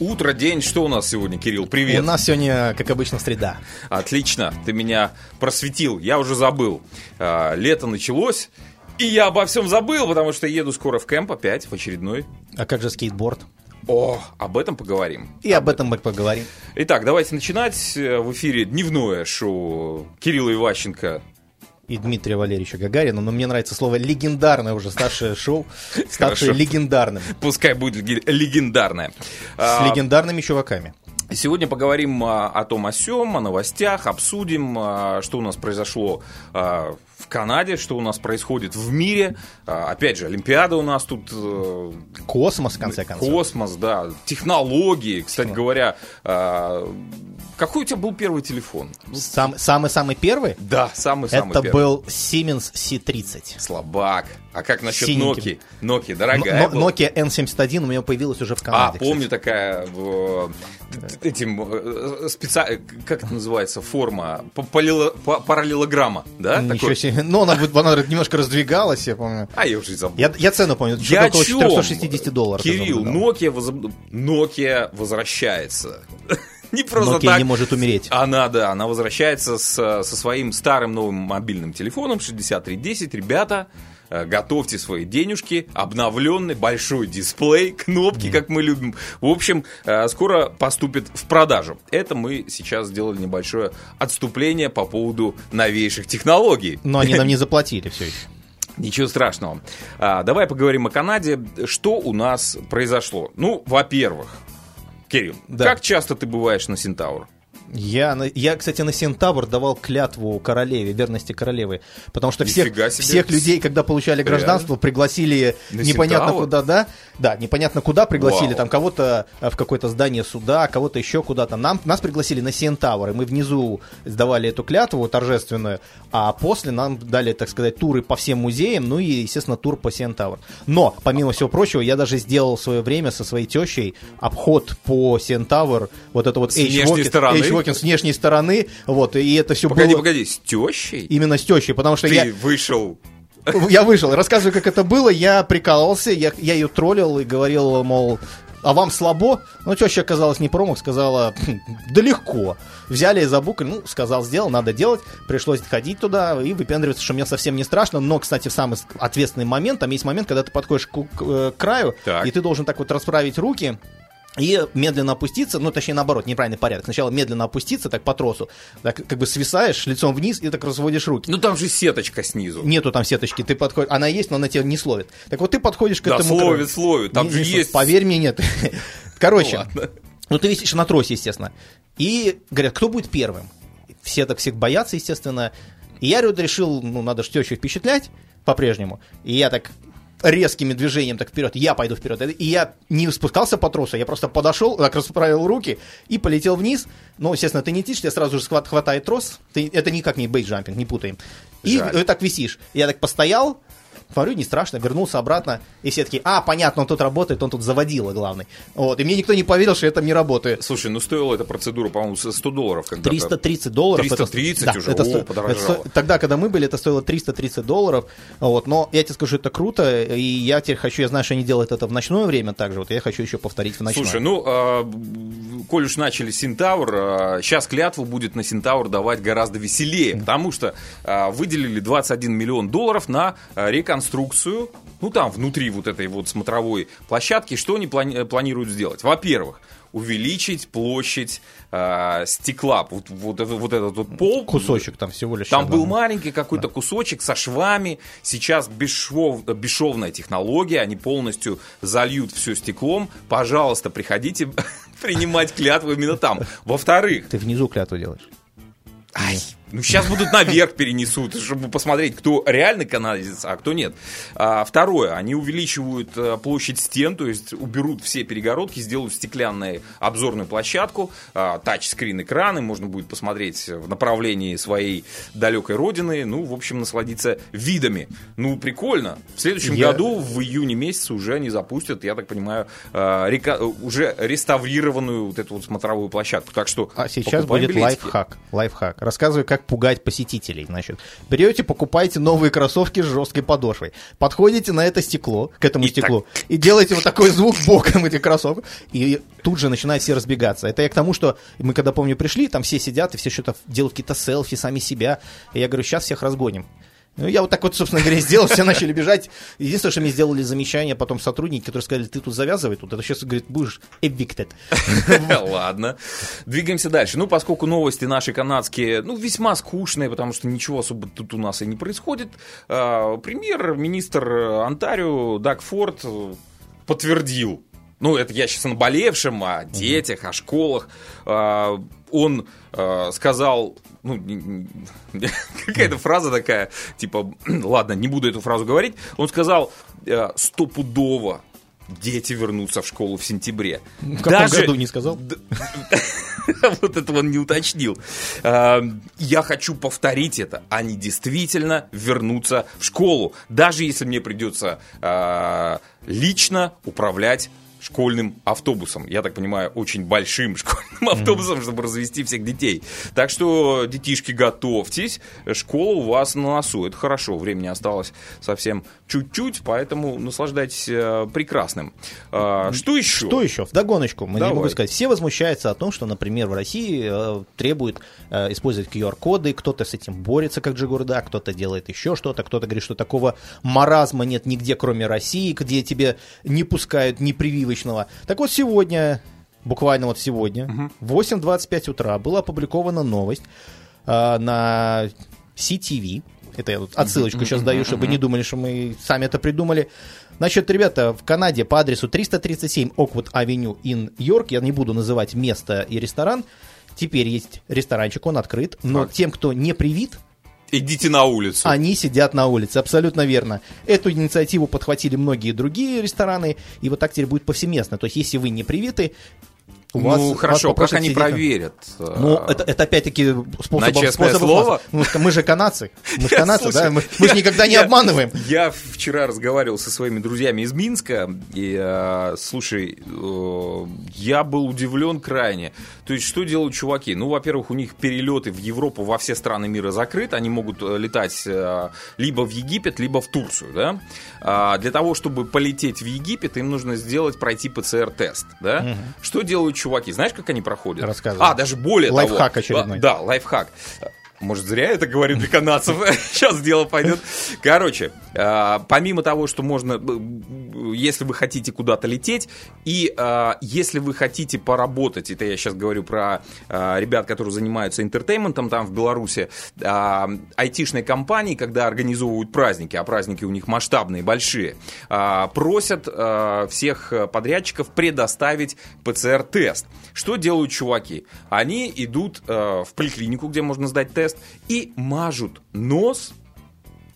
Утро, день, что у нас сегодня, Кирилл? Привет. У нас сегодня, как обычно, среда. Отлично, ты меня просветил, я уже забыл. А, лето началось, и я обо всем забыл, потому что еду скоро в кемп опять, в очередной. А как же скейтборд? О, об этом поговорим. И об этом мы поговорим. Итак, давайте начинать. В эфире дневное шоу Кирилла Иващенко и Дмитрия Валерьевича Гагарина, но мне нравится слово легендарное уже, старшее шоу, ставшее легендарным. Пускай будет легендарное. С а, легендарными чуваками. Сегодня поговорим а, о том о сём, о новостях, обсудим, а, что у нас произошло в Канаде, что у нас происходит в мире. Опять же, Олимпиада у нас тут... Э, космос, в конце концов. Космос, да. Технологии, кстати говоря. Какой у тебя был первый телефон? Самый-самый первый? Да, самый-самый первый. Это был Siemens C30. Слабак. А как насчет Nokia? Nokia, дорогая Но, Nokia N71 у меня появилась уже в Канаде. А, помню кстати. такая в, этим э, специ... как это называется, форма параллелограмма, да? Ничего такой? Ну, она, она немножко раздвигалась, я помню. А я уже забыл. Я, я цену помню, я около чем? 460 долларов. Кирилл, Nokia, воз... Nokia возвращается. не просто Nokia так. не может умереть. Она, да, она возвращается с, со своим старым новым мобильным телефоном 6310. Ребята, готовьте свои денежки, обновленный большой дисплей, кнопки, mm. как мы любим. В общем, э, скоро поступит в продажу. Это мы сейчас сделали небольшое отступление по поводу новейших технологий. Но они нам не заплатили все еще. Ничего страшного. А, давай поговорим о Канаде. Что у нас произошло? Ну, во-первых, Кирилл, да. как часто ты бываешь на Синтаур? Я, я, кстати, на Сентавр давал клятву королеве, верности королевы. Потому что всех, всех людей, когда получали гражданство, Реально? пригласили на непонятно Сентавр? куда, да? Да, непонятно куда пригласили. Вау. Там кого-то э, в какое-то здание суда, кого-то еще куда-то. Нам, нас пригласили на Сентавр, и мы внизу сдавали эту клятву торжественную, а после нам дали, так сказать, туры по всем музеям, ну и, естественно, тур по Сентавр. Но, помимо всего прочего, я даже сделал в свое время со своей тещей обход по Сентавр, вот это вот H-Walking, Широкин с внешней стороны, вот, и это все погоди, было... Погоди, с тещей? Именно с тещей, потому что Ты я... вышел я вышел, рассказываю, как это было, я прикалывался, я, я ее троллил и говорил, мол, а вам слабо? Ну, теща оказалась не промах, сказала, «Хм, да легко. Взяли за буквы, ну, сказал, сделал, надо делать. Пришлось ходить туда и выпендриваться, что мне совсем не страшно. Но, кстати, в самый ответственный момент, там есть момент, когда ты подходишь к, к, э, к краю, так. и ты должен так вот расправить руки, и медленно опуститься, ну, точнее, наоборот, неправильный порядок. Сначала медленно опуститься, так по тросу, так как бы свисаешь лицом вниз и так разводишь руки. Ну, там же сеточка снизу. Нету там сеточки, ты подходишь, она есть, но она тебя не словит. Так вот ты подходишь к да, этому... Да, словит, словит, там не, же не есть... Поверь мне, нет. Короче, ну, ты висишь на тросе, естественно. И говорят, кто будет первым? Все так всех боятся, естественно. И я решил, ну, надо же тещу впечатлять по-прежнему. И я так резкими движением так вперед, я пойду вперед. И я не спускался по тросу, я просто подошел, так расправил руки и полетел вниз. Ну, естественно, ты не тишь, тебя сразу же хватает трос. Ты, это никак не бейджампинг, не путаем. И Жаль. так висишь. Я так постоял, Смотрю, не страшно, вернулся обратно, и все такие, а, понятно, он тут работает, он тут заводила главный. Вот, и мне никто не поверил, что это не работает. Слушай, ну стоила эта процедура, по-моему, 100 долларов. Когда 330 долларов. 330 это, уже, да, это, О, это, тогда, когда мы были, это стоило 330 долларов, вот, но я тебе скажу, это круто, и я теперь хочу, я знаю, что они делают это в ночное время также, вот я хочу еще повторить в ночное. Слушай, ну, а, коль уж начали Синтаур, а, сейчас клятву будет на Синтаур давать гораздо веселее, потому что а, выделили 21 миллион долларов на а, реконструкцию ну там внутри вот этой вот смотровой площадки, что они плани- планируют сделать? Во-первых, увеличить площадь э, стекла, вот, вот, вот этот вот пол. Кусочек там всего лишь. Там был маленький какой-то да. кусочек со швами. Сейчас бесшов, бесшовная технология, они полностью зальют все стеклом. Пожалуйста, приходите принимать клятву именно там. Во-вторых... Ты внизу клятву делаешь. Ай, ну, сейчас будут наверх перенесут, чтобы посмотреть, кто реальный канадец, а кто нет. А, второе, они увеличивают а, площадь стен, то есть уберут все перегородки, сделают стеклянную обзорную площадку, а, тачскрин экраны, можно будет посмотреть в направлении своей далекой родины, ну, в общем, насладиться видами. Ну, прикольно. В следующем я... году, в июне месяце, уже они запустят, я так понимаю, а, река... уже реставрированную вот эту вот смотровую площадку. Так что А сейчас будет лайфхак. Лайфхак. Рассказывай, как как пугать посетителей. Значит, берете, покупаете новые кроссовки с жесткой подошвой, подходите на это стекло, к этому и стеклу, так... и делаете вот такой звук боком этих кроссовок, и тут же начинают все разбегаться. Это я к тому, что мы когда, помню, пришли, там все сидят и все что-то делают какие-то селфи сами себя. И я говорю, сейчас всех разгоним. Ну, я вот так вот, собственно говоря, сделал, все начали бежать. Единственное, что мне сделали замечание потом сотрудники, которые сказали, ты тут завязывай, тут это сейчас, говорит, будешь evicted. Ладно. Двигаемся дальше. Ну, поскольку новости наши канадские, ну, весьма скучные, потому что ничего особо тут у нас и не происходит. А, премьер-министр Онтарио Даг Форд подтвердил ну, это я сейчас о наболевшем, о детях, о школах. А, он а, сказал, ну, какая-то фраза такая, типа, ладно, не буду эту фразу говорить. Он сказал, «Э, стопудово дети вернутся в школу в сентябре. В каком Даже... году не сказал? вот это он не уточнил. А, я хочу повторить это. Они действительно вернутся в школу. Даже если мне придется лично управлять школьным автобусом. Я так понимаю, очень большим школьным автобусом, чтобы развести всех детей. Так что, детишки, готовьтесь. Школа у вас на носу. Это хорошо. Времени осталось совсем чуть-чуть, поэтому наслаждайтесь э, прекрасным. А, что еще? Что еще? В догоночку. Мы не могу сказать. Все возмущаются о том, что, например, в России э, требуют э, использовать QR-коды. Кто-то с этим борется, как Джигурда, кто-то делает еще что-то, кто-то говорит, что такого маразма нет нигде, кроме России, где тебе не пускают ни прививочного. Так вот, сегодня буквально вот сегодня, в 8.25 утра была опубликована новость э, на CTV, это я тут отсылочку сейчас даю, чтобы не думали, что мы сами это придумали. Значит, ребята, в Канаде по адресу 337 Оквуд Авеню, ин Йорк, я не буду называть место и ресторан, теперь есть ресторанчик, он открыт, но так. тем, кто не привит, Идите на улицу. Они сидят на улице, абсолютно верно. Эту инициативу подхватили многие другие рестораны, и вот так теперь будет повсеместно. То есть, если вы не привиты, у ну, вас, хорошо, вас как они сидеть... проверят? Ну, это, это опять-таки способ... На честное слово? Ну, мы же канадцы. Мы же канадцы, да? Мы, мы же никогда не обманываем. Я вчера разговаривал со своими друзьями из Минска, и, э, слушай, э, я был удивлен крайне. То есть, что делают чуваки? Ну, во-первых, у них перелеты в Европу во все страны мира закрыты, они могут э, летать э, либо в Египет, либо в Турцию, да? А для того, чтобы полететь в Египет, им нужно сделать, пройти ПЦР-тест, да? Угу. Что делают чуваки, знаешь, как они проходят? Рассказывай. А, даже более лайфхак того. очередной. Да, лайфхак. Может, зря я это говорю для канадцев. Сейчас дело пойдет. Короче, а, помимо того, что можно, если вы хотите куда-то лететь, и а, если вы хотите поработать, это я сейчас говорю про а, ребят, которые занимаются интертейментом там в Беларуси, айтишные компании, когда организовывают праздники, а праздники у них масштабные, большие, просят всех подрядчиков предоставить ПЦР-тест. Что делают чуваки? Они идут в поликлинику, где можно сдать тест, и мажут нос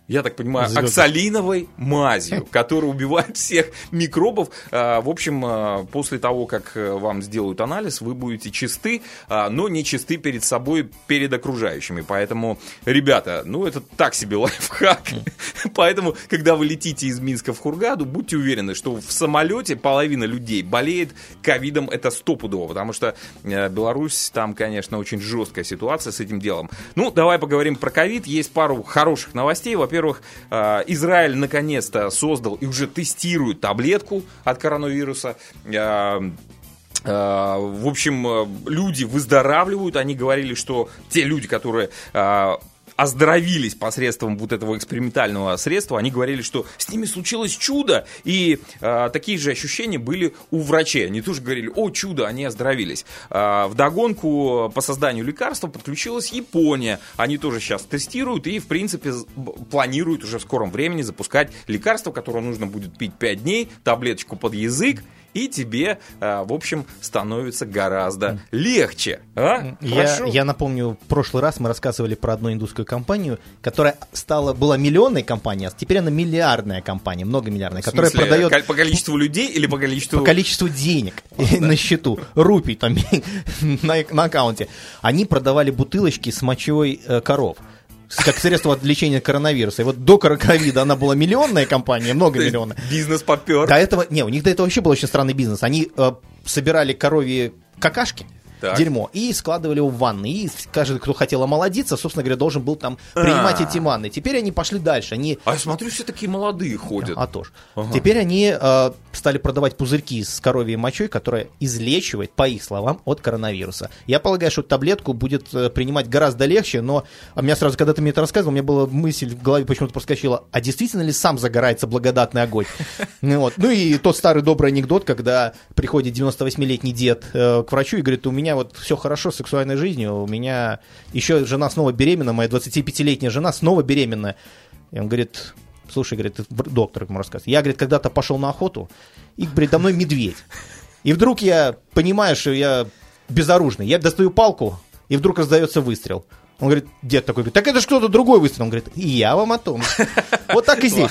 я так понимаю, Звезды. оксалиновой мазью, которая убивает всех микробов. А, в общем, а, после того, как э, вам сделают анализ, вы будете чисты, а, но не чисты перед собой, перед окружающими. Поэтому, ребята, ну это так себе лайфхак. Поэтому, когда вы летите из Минска в Хургаду, будьте уверены, что в самолете половина людей болеет ковидом, это стопудово, потому что э, Беларусь, там, конечно, очень жесткая ситуация с этим делом. Ну, давай поговорим про ковид. Есть пару хороших новостей. Во во-первых, э, Израиль наконец-то создал и уже тестирует таблетку от коронавируса. Э, э, в общем, люди выздоравливают. Они говорили, что те люди, которые оздоровились посредством вот этого экспериментального средства, они говорили, что с ними случилось чудо, и э, такие же ощущения были у врачей. Они тоже говорили, о, чудо, они оздоровились. Э, догонку по созданию лекарства подключилась Япония. Они тоже сейчас тестируют и, в принципе, планируют уже в скором времени запускать лекарство, которое нужно будет пить 5 дней, таблеточку под язык, и тебе, а, в общем, становится гораздо легче. А? Я, я напомню, в прошлый раз мы рассказывали про одну индусскую компанию, которая стала, была миллионной компанией, а теперь она миллиардная компания, многомиллиардная, которая продает... По количеству людей или по количеству... По количеству денег на счету, рупий там на, на аккаунте. Они продавали бутылочки с мочой э, коров как средство от лечения коронавируса. И вот до ковида она была миллионная компания, много миллионов. Бизнес попер. До этого, не, у них до этого вообще был очень странный бизнес. Они э, собирали коровьи какашки, так. дерьмо, и складывали его в ванны. И каждый, кто хотел омолодиться, собственно говоря, должен был там принимать А-а-а. эти ванны. Теперь они пошли дальше. Они... А я смотрю, все такие молодые ходят. А тоже. Ага. Теперь они э, стали продавать пузырьки с коровьей мочой, которая излечивает, по их словам, от коронавируса. Я полагаю, что таблетку будет э, принимать гораздо легче, но а меня сразу, когда ты мне это рассказывал, у меня была мысль в голове почему-то проскочила, а действительно ли сам загорается благодатный огонь? Ну, вот. ну и тот старый добрый анекдот, когда приходит 98-летний дед э, к врачу и говорит, у меня вот все хорошо с сексуальной жизнью, у меня еще жена снова беременна, моя 25-летняя жена снова беременна. И он говорит, слушай, говорит, доктор ему рассказывает, я, говорит, когда-то пошел на охоту, и передо мной медведь. И вдруг я понимаю, что я безоружный. Я достаю палку, и вдруг раздается выстрел. Он говорит, дед такой, так это же кто-то другой выстрел. Он говорит, и я вам о том. Вот так и здесь.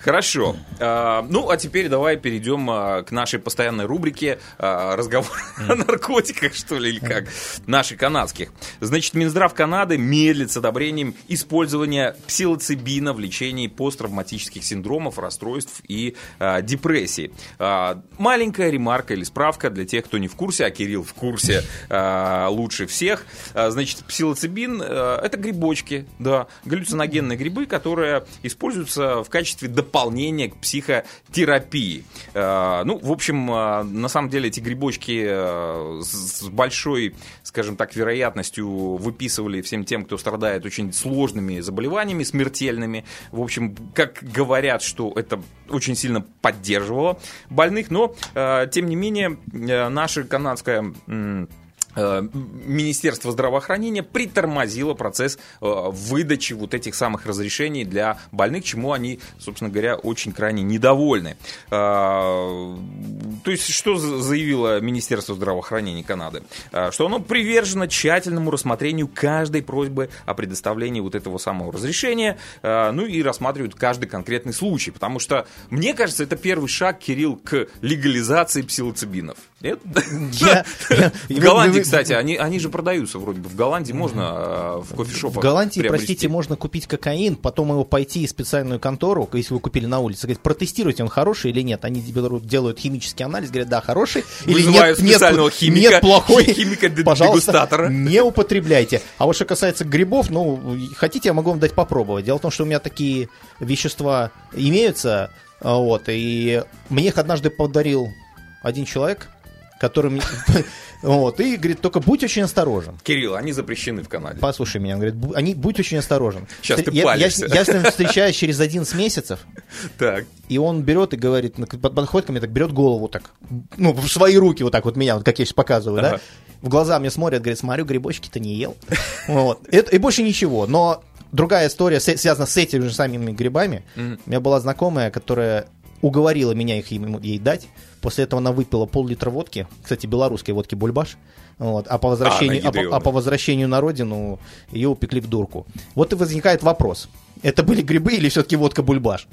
Хорошо. А, ну, а теперь давай перейдем а, к нашей постоянной рубрике а, разговор о наркотиках, что ли, или как, наших канадских. Значит, Минздрав Канады медлит с одобрением использования псилоцибина в лечении посттравматических синдромов, расстройств и депрессии. Маленькая ремарка или справка для тех, кто не в курсе, а Кирилл в курсе лучше всех. Значит, псилоцибин это грибочки, да, галлюциногенные грибы, которые используются в качестве дополнения к психотерапии. Э, ну, в общем, э, на самом деле эти грибочки с большой, скажем так, вероятностью выписывали всем тем, кто страдает очень сложными заболеваниями, смертельными. В общем, как говорят, что это очень сильно поддерживало больных, но, тем не менее, наша канадская Э, Министерство здравоохранения притормозило процесс э, выдачи вот этих самых разрешений для больных, чему они, собственно говоря, очень крайне недовольны. Э, то есть, что заявило Министерство здравоохранения Канады? Что оно привержено тщательному рассмотрению каждой просьбы о предоставлении вот этого самого разрешения, ну и рассматривают каждый конкретный случай, потому что, мне кажется, это первый шаг, Кирилл, к легализации псилоцибинов. Нет? Я, в Голландии, кстати, они, они же продаются вроде бы. В Голландии можно а, в кофешопах В Голландии, простите, можно купить кокаин, потом его пойти в специальную контору, если вы купили на улице, говорить, протестируйте, он хороший или нет. Они делают химический анализ, говорят, да, хороший. Или нет, специального нет, химика, нет, плохой. Химика пожалуйста, не употребляйте. А вот что касается грибов, ну, хотите, я могу вам дать попробовать. Дело в том, что у меня такие вещества имеются, вот, и мне их однажды подарил один человек, которым... Вот, и говорит, только будь очень осторожен. Кирилл, они запрещены в Канаде. Послушай меня, он говорит, они, будь очень осторожен. Сейчас ты я. Я, я с ним встречаюсь через 11 месяцев. Так. И он берет и говорит, подходит ко мне, так берет голову так, ну, в свои руки вот так вот меня, вот как я сейчас показываю, ага. да? В глаза мне смотрит, говорит, смотрю, грибочки-то не ел. Вот. Это, и больше ничего. Но другая история, связана с этими же самыми грибами. Mm-hmm. У меня была знакомая, которая уговорила меня их ей дать. После этого она выпила пол-литра водки, кстати, белорусской водки «Бульбаш», вот, а, по возвращению, а, а, а по возвращению на родину ее упекли в дурку. Вот и возникает вопрос, это были грибы или все-таки водка «Бульбаш»?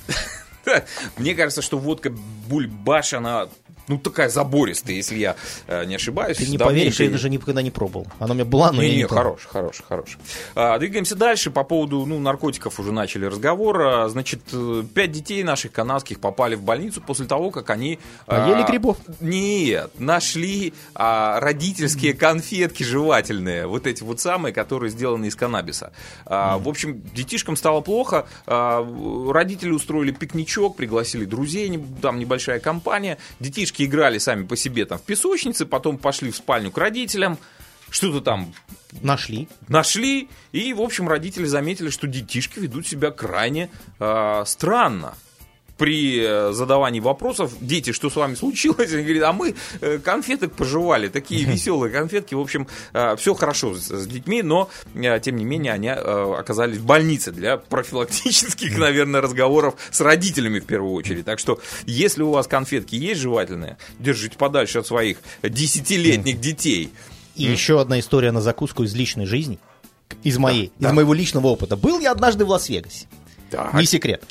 Мне кажется, что водка «Бульбаш», она ну, такая забористая, если я э, не ошибаюсь. Ты не поверишь, я даже никогда не пробовал. Она у меня была, но не, я не, не хорош, хорош, хорош. А, двигаемся дальше. По поводу ну, наркотиков уже начали разговор. А, значит, э, пять детей наших канадских попали в больницу после того, как они... Поели а, грибов? Нет, нашли а, родительские конфетки жевательные. Вот эти вот самые, которые сделаны из каннабиса. А, mm. В общем, детишкам стало плохо. А, родители устроили пикничок, пригласили друзей, там небольшая компания. Детишки мальчишки играли сами по себе там в песочнице, потом пошли в спальню к родителям, что-то там нашли. Нашли, и, в общем, родители заметили, что детишки ведут себя крайне э, странно при э, задавании вопросов, дети, что с вами случилось? Они говорят, а мы э, конфеток пожевали, такие веселые конфетки. В общем, э, все хорошо с детьми, но, тем не менее, они оказались в больнице для профилактических, наверное, разговоров с родителями в первую очередь. Так что, если у вас конфетки есть жевательные, держите подальше от своих десятилетних детей. И еще одна история на закуску из личной жизни. Из моей, да, из да. моего личного опыта. Был я однажды в Лас-Вегасе. Так. Не секрет.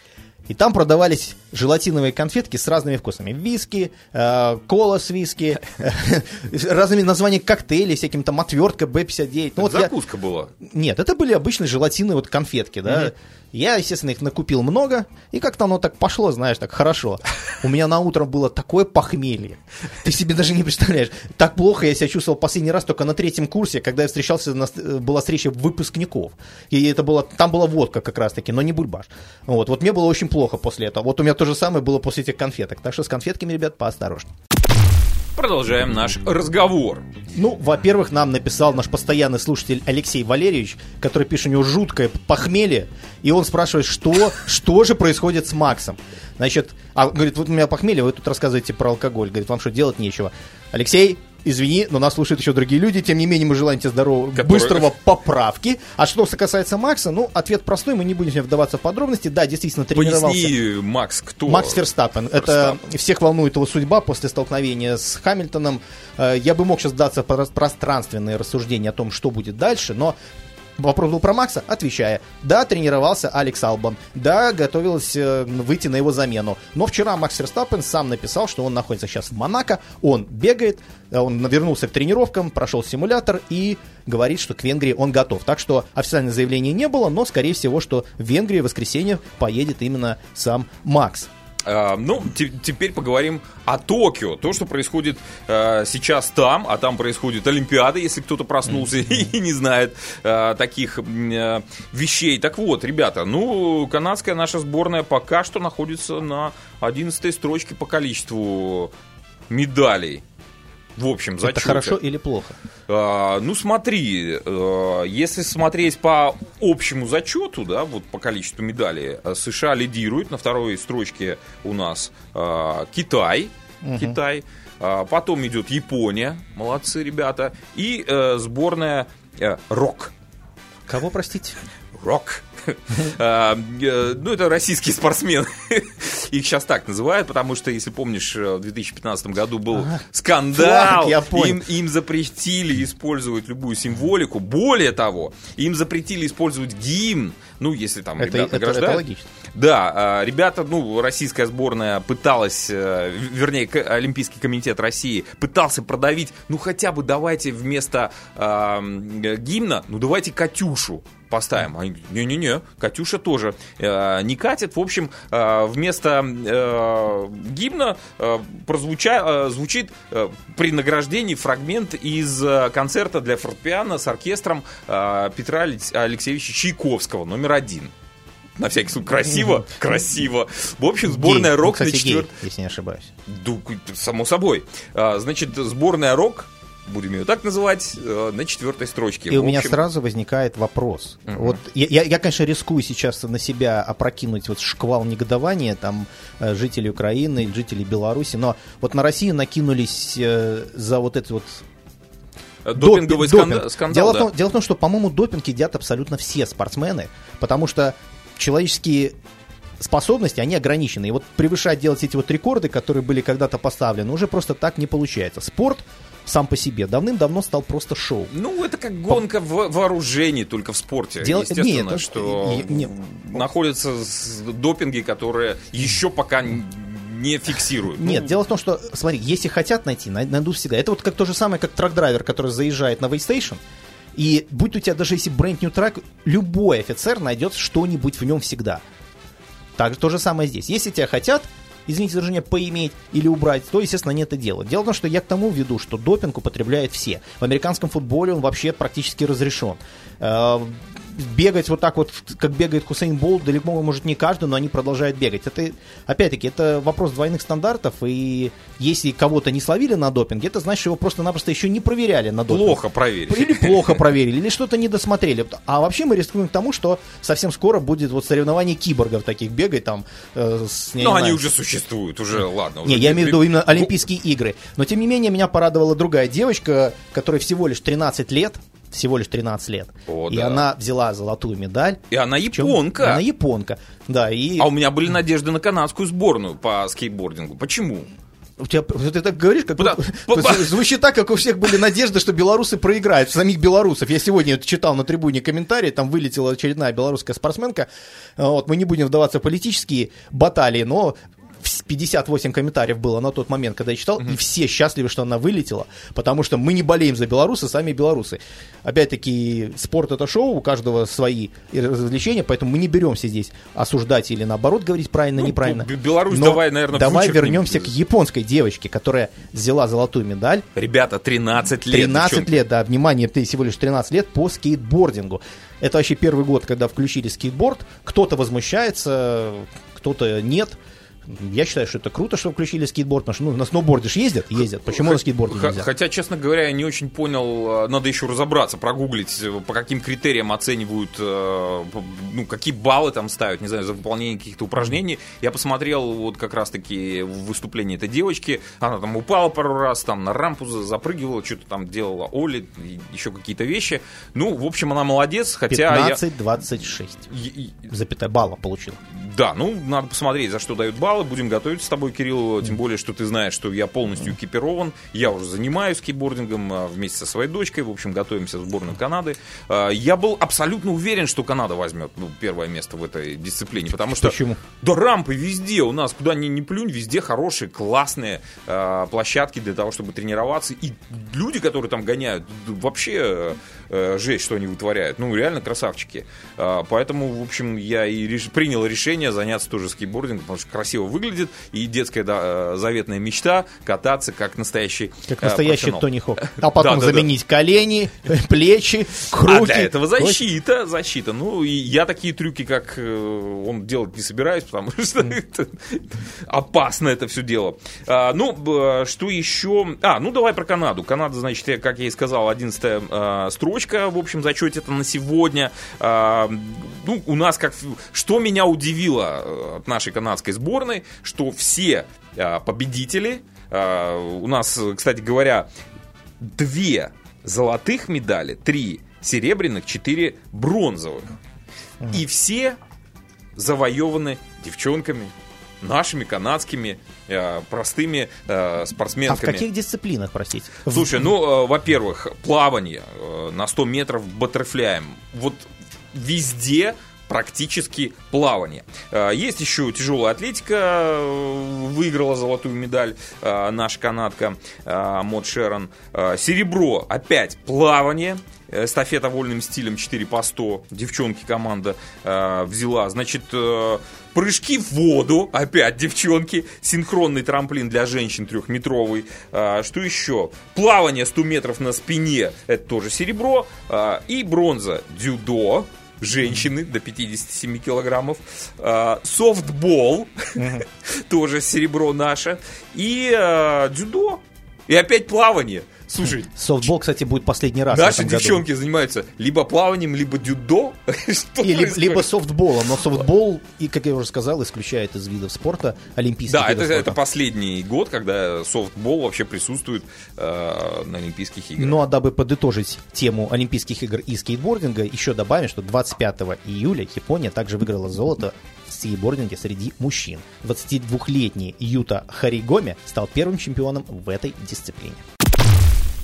И там продавались желатиновые конфетки с разными вкусами. Виски, э, кола с виски, э, разными названиями коктейлей, всяким там отвертка Б-59. Ну, вот закуска я... была? Нет, это были обычные желатиновые вот конфетки, да. Я, естественно, их накупил много, и как-то оно так пошло, знаешь, так хорошо. У меня на утро было такое похмелье. Ты себе даже не представляешь. Так плохо я себя чувствовал последний раз только на третьем курсе, когда я встречался, на, была встреча выпускников. И это было, там была водка как раз-таки, но не бульбаш. Вот, вот мне было очень плохо после этого. Вот у меня то же самое было после этих конфеток. Так что с конфетками, ребят, поосторожней. Продолжаем наш разговор. Ну, во-первых, нам написал наш постоянный слушатель Алексей Валерьевич, который пишет, у него жуткое похмелье, и он спрашивает, что, что же происходит с Максом. Значит, а, говорит, вот у меня похмелье, вы тут рассказываете про алкоголь. Говорит, вам что, делать нечего? Алексей, извини, но нас слушают еще другие люди, тем не менее мы желаем тебе здорового, Который... быстрого поправки. А что касается Макса, ну, ответ простой, мы не будем вдаваться в подробности. Да, действительно тренировался. Поясни, Макс, кто? Макс Ферстаппен. Это всех волнует его судьба после столкновения с Хамильтоном. Э, я бы мог сейчас даться пространственные рассуждения о том, что будет дальше, но Вопрос был про Макса, отвечая. Да, тренировался Алекс Албан. Да, готовился выйти на его замену. Но вчера Макс Верстаппен сам написал, что он находится сейчас в Монако. Он бегает, э, он вернулся к тренировкам, прошел симулятор и говорит, что к Венгрии он готов. Так что официального заявления не было, но скорее всего, что в Венгрии в воскресенье поедет именно сам Макс. Uh, ну, теперь поговорим о Токио. То, что происходит uh, сейчас там, а там происходит Олимпиада, если кто-то проснулся mm-hmm. и не знает uh, таких вещей. Так вот, ребята, ну, канадская наша сборная пока что находится на 11 строчке по количеству медалей в общем зачете. Это хорошо или плохо? А, ну, смотри, а, если смотреть по общему зачету, да, вот по количеству медалей, а, США лидирует, на второй строчке у нас а, Китай, угу. Китай, а, потом идет Япония, молодцы ребята, и а, сборная а, РОК. Кого, простите? Рок. А, э, ну, это российские спортсмены. Их сейчас так называют, потому что, если помнишь, в 2015 году был скандал. Им, им запретили использовать любую символику. Более того, им запретили использовать гимн. Ну, если там это, ребята. Это логично. Да, а, ребята, ну, российская сборная пыталась, э, вернее, Олимпийский комитет России пытался продавить, ну, хотя бы давайте вместо э, гимна, ну, давайте Катюшу поставим. Не-не-не, Катюша тоже э, не катит. В общем, э, вместо э, гимна э, прозвуча, э, звучит э, при награждении фрагмент из э, концерта для фортепиано с оркестром э, Петра Алексеевича Чайковского, номер один на всякий случай. Красиво, красиво. В общем, сборная гей. рок ну, кстати, на четвертом... если не ошибаюсь. Да, само собой. А, значит, сборная рок будем ее так называть, э, на четвертой строчке. И в у меня сразу возникает вопрос. Угу. Вот я, я, я, конечно, рискую сейчас на себя опрокинуть вот шквал негодования там э, жителей Украины, жителей Беларуси, но вот на Россию накинулись э, за вот это вот Допинговый допинг. скандал. Дело, да. в том, дело в том, что, по-моему, допинг едят абсолютно все спортсмены, потому что человеческие способности, они ограничены. И вот превышать делать эти вот рекорды, которые были когда-то поставлены, уже просто так не получается. Спорт сам по себе давным-давно стал просто шоу. Ну, это как гонка по... в вооружении, только в спорте. Дел... Естественно, Нет, что не, не... находятся допинги, которые еще пока не фиксируют. Нет, ну... дело в том, что, смотри, если хотят найти, найдут всегда. Это вот как то же самое, как трак-драйвер, который заезжает на Waystation, и будь у тебя даже если бренд new трак, любой офицер найдет что-нибудь в нем всегда. Так то же самое здесь. Если тебя хотят, извините за выражение, поиметь или убрать, то, естественно, не это дело. Дело в том, что я к тому веду, что допинг употребляют все. В американском футболе он вообще практически разрешен. Бегать вот так вот, как бегает Хусейн Болт, далеко может не каждый, но они продолжают бегать. Это, опять-таки, это вопрос двойных стандартов, и если кого-то не словили на допинге, это значит, что его просто-напросто еще не проверяли на допинг. Плохо проверили. Или плохо проверили, или что-то не досмотрели. А вообще мы рискуем к тому, что совсем скоро будет вот соревнование киборгов таких бегать там. Э, с, ну, они уже существуют, уже, ладно. Уже не, я имею в виду именно Олимпийские игры. Но, тем не менее, меня порадовала другая девочка, которой всего лишь 13 лет, всего лишь 13 лет. О, и да. она взяла золотую медаль. И она японка. Она японка, да. И... А у меня были надежды на канадскую сборную по скейтбордингу. Почему? У тебя, ты так говоришь, как да, звучит так, как у всех были надежды, что белорусы проиграют, самих белорусов. Я сегодня читал на трибуне комментарии, там вылетела очередная белорусская спортсменка. Вот, мы не будем вдаваться в политические баталии, но 58 комментариев было на тот момент, когда я читал, угу. и все счастливы, что она вылетела, потому что мы не болеем за белорусы, сами белорусы. Опять-таки, спорт это шоу, у каждого свои развлечения, поэтому мы не беремся здесь осуждать или наоборот говорить правильно, ну, неправильно. Беларусь, Но давай, наверное, Давай вернемся к японской девочке, которая взяла золотую медаль. Ребята, 13 лет. 13 девчонки. лет, да, внимание, ты всего лишь 13 лет по скейтбордингу. Это вообще первый год, когда включили скейтборд. Кто-то возмущается, кто-то нет. Я считаю, что это круто, что включили скейтборд, потому что ну, на сноуборде же ездят, ездят. Почему Х- на скейтборде нельзя? Хотя, честно говоря, я не очень понял, э, надо еще разобраться, прогуглить, э, по каким критериям оценивают, э, ну, какие баллы там ставят, не знаю, за выполнение каких-то упражнений. Я посмотрел вот как раз-таки выступление этой девочки, она там упала пару раз, там на рампу запрыгивала, что-то там делала Оли, еще какие-то вещи. Ну, в общем, она молодец, хотя 15-26 я... запятая балла получила. Да, ну, надо посмотреть, за что дают баллы. Будем готовиться с тобой, Кирилл. Тем более, что ты знаешь, что я полностью экипирован. Я уже занимаюсь скейтбордингом а, вместе со своей дочкой. В общем, готовимся в сборную Канады. А, я был абсолютно уверен, что Канада возьмет ну, первое место в этой дисциплине. Потому что... Почему? Да рампы везде у нас, куда ни, ни плюнь, везде хорошие, классные э, площадки для того, чтобы тренироваться. И люди, которые там гоняют, вообще э, жесть, что они вытворяют. Ну, реально красавчики. Э, поэтому, в общем, я и реш... принял решение заняться тоже скейтбордингом, потому что красиво выглядит, и детская да, э, заветная мечта кататься как настоящий Как э, настоящий Тони Хок. А потом заменить колени, плечи, руки. А для этого защита, защита. Ну, и я такие трюки, как э, он делать не собираюсь, потому что это опасно это все дело. А, ну, что еще? А, ну давай про Канаду. Канада, значит, как я и сказал, 11 строчка в общем зачете это на сегодня. А, ну, у нас как... Что меня удивило от нашей канадской сборной, что все э, победители, э, у нас, кстати говоря, две золотых медали, три серебряных, четыре бронзовых. И все завоеваны девчонками, нашими канадскими э, простыми э, спортсменками. А в каких дисциплинах, простите? Слушай, ну, э, во-первых, плавание э, на 100 метров баттерфляем. Вот везде практически плавание. А, есть еще тяжелая атлетика, выиграла золотую медаль а, наша канадка Мод Шерон. Серебро, опять плавание, эстафета вольным стилем 4 по 100. Девчонки команда взяла. Значит, прыжки в воду, опять девчонки, синхронный трамплин для женщин трехметровый. что еще? Плавание 100 метров на спине, это тоже серебро. и бронза, дюдо, женщины до 57 килограммов, а, софтбол, тоже серебро наше, и а, дзюдо, и опять плавание. Слушай. Софтбол, кстати, будет последний раз. Наши девчонки году. занимаются либо плаванием, либо дюдо. И, либо, либо софтболом. Но софтбол, и, как я уже сказал, исключает из видов спорта олимпийских Да, это, это последний год, когда софтбол вообще присутствует э, на Олимпийских играх. Ну а дабы подытожить тему Олимпийских игр и скейтбординга, еще добавим, что 25 июля Япония также выиграла золото в скейтбординге среди мужчин. 22-летний Юта Харигоми стал первым чемпионом в этой дисциплине.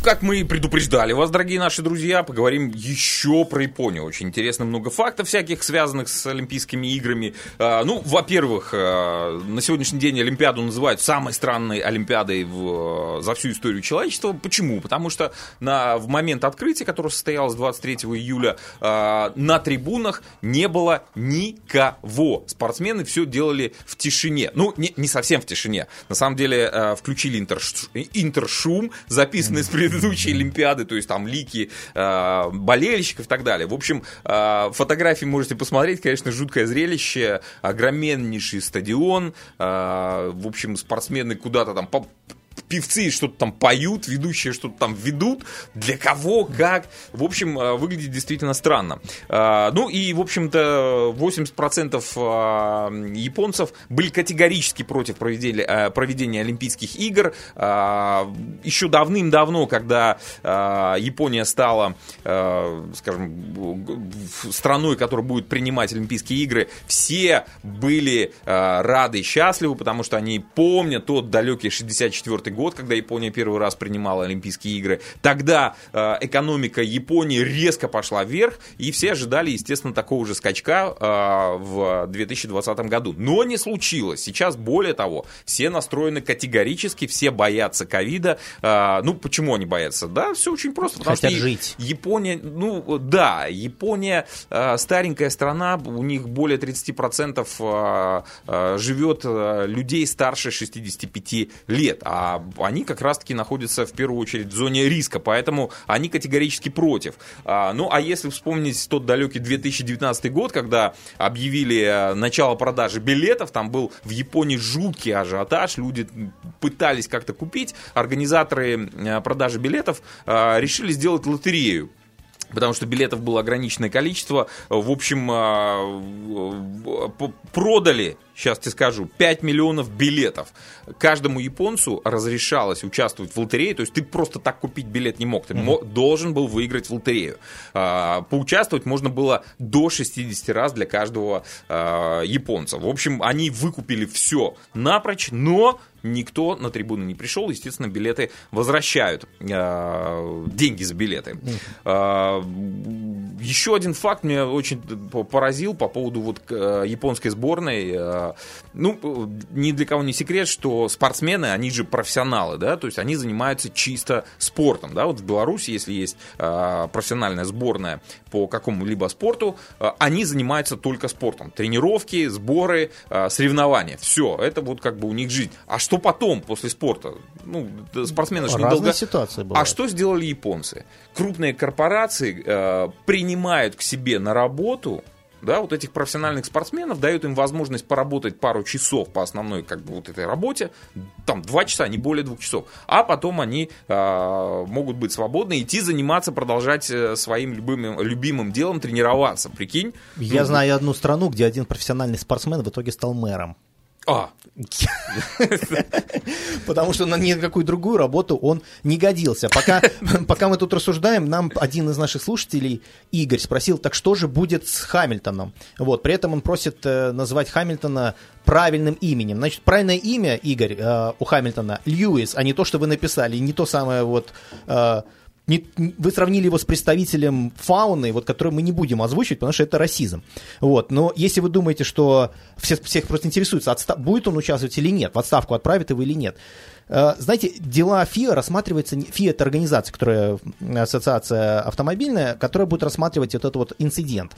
Как мы и предупреждали вас, дорогие наши друзья, поговорим еще про Японию. Очень интересно, много фактов всяких, связанных с Олимпийскими играми. А, ну, во-первых, а, на сегодняшний день Олимпиаду называют самой странной Олимпиадой в, за всю историю человечества. Почему? Потому что на, в момент открытия, которое состоялось 23 июля, а, на трибунах не было никого. Спортсмены все делали в тишине. Ну, не, не совсем в тишине. На самом деле, включили интершум, записанный с предыдущие Олимпиады, то есть там лики э, болельщиков и так далее. В общем, э, фотографии можете посмотреть, конечно, жуткое зрелище, огроменнейший стадион, э, в общем, спортсмены куда-то там певцы что-то там поют, ведущие что-то там ведут, для кого, как. В общем, э, выглядит действительно странно. Э, ну и, в общем-то, 80% э, японцев были категорически против проведения, проведения Олимпийских игр. Еще давным-давно, когда Япония стала, скажем, страной, которая будет принимать Олимпийские игры, все были рады и счастливы, потому что они помнят тот далекий 64 1954 год, когда Япония первый раз принимала Олимпийские игры. Тогда э, экономика Японии резко пошла вверх, и все ожидали, естественно, такого же скачка э, в 2020 году. Но не случилось. Сейчас, более того, все настроены категорически, все боятся ковида. Э, ну, почему они боятся? Да, все очень просто. Потому Хотят что жить. Япония, ну, да, Япония э, старенькая страна, у них более 30% э, э, живет э, людей старше 65 лет, а они как раз-таки находятся в первую очередь в зоне риска, поэтому они категорически против. А, ну, а если вспомнить тот далекий 2019 год, когда объявили э, начало продажи билетов, там был в Японии жуткий ажиотаж, люди пытались как-то купить, организаторы продажи билетов э, решили сделать лотерею потому что билетов было ограниченное количество. В общем, а, продали, сейчас тебе скажу, 5 миллионов билетов. Каждому японцу разрешалось участвовать в лотерее, то есть ты просто так купить билет не мог, ты mm должен был выиграть в лотерею. А, поучаствовать можно было до 60 раз для каждого а, японца. В общем, они выкупили все напрочь, но никто на трибуны не пришел, естественно, билеты возвращают, э, деньги за билеты. Э, еще один факт меня очень поразил по поводу вот э, японской сборной. Ну, ни для кого не секрет, что спортсмены, они же профессионалы, да, то есть они занимаются чисто спортом, да, вот в Беларуси, если есть э, профессиональная сборная по какому-либо спорту, э, они занимаются только спортом. Тренировки, сборы, э, соревнования, все, это вот как бы у них жизнь. А что что потом, после спорта? Ну, спортсмены же недолго... ситуация была. А что сделали японцы? Крупные корпорации э, принимают к себе на работу да, вот этих профессиональных спортсменов, дают им возможность поработать пару часов по основной как бы вот этой работе, там два часа, не более двух часов, а потом они э, могут быть свободны, идти заниматься, продолжать э, своим любимым, любимым делом, тренироваться, прикинь. Я ну, знаю одну страну, где один профессиональный спортсмен в итоге стал мэром. А. Потому что на никакую другую работу он не годился. Пока, пока мы тут рассуждаем, нам один из наших слушателей, Игорь, спросил, так что же будет с Хамильтоном? Вот, при этом он просит э, назвать Хамильтона правильным именем. Значит, правильное имя, Игорь, э, у Хамильтона Льюис, а не то, что вы написали, не то самое вот... Э, не, вы сравнили его с представителем фауны, вот, который мы не будем озвучивать, потому что это расизм. Вот. Но если вы думаете, что все, всех просто интересуется, отста- будет он участвовать или нет, в отставку отправит его или нет. Э, знаете, дела ФИА рассматривается... ФИА это организация, которая, ассоциация автомобильная, которая будет рассматривать вот этот вот инцидент.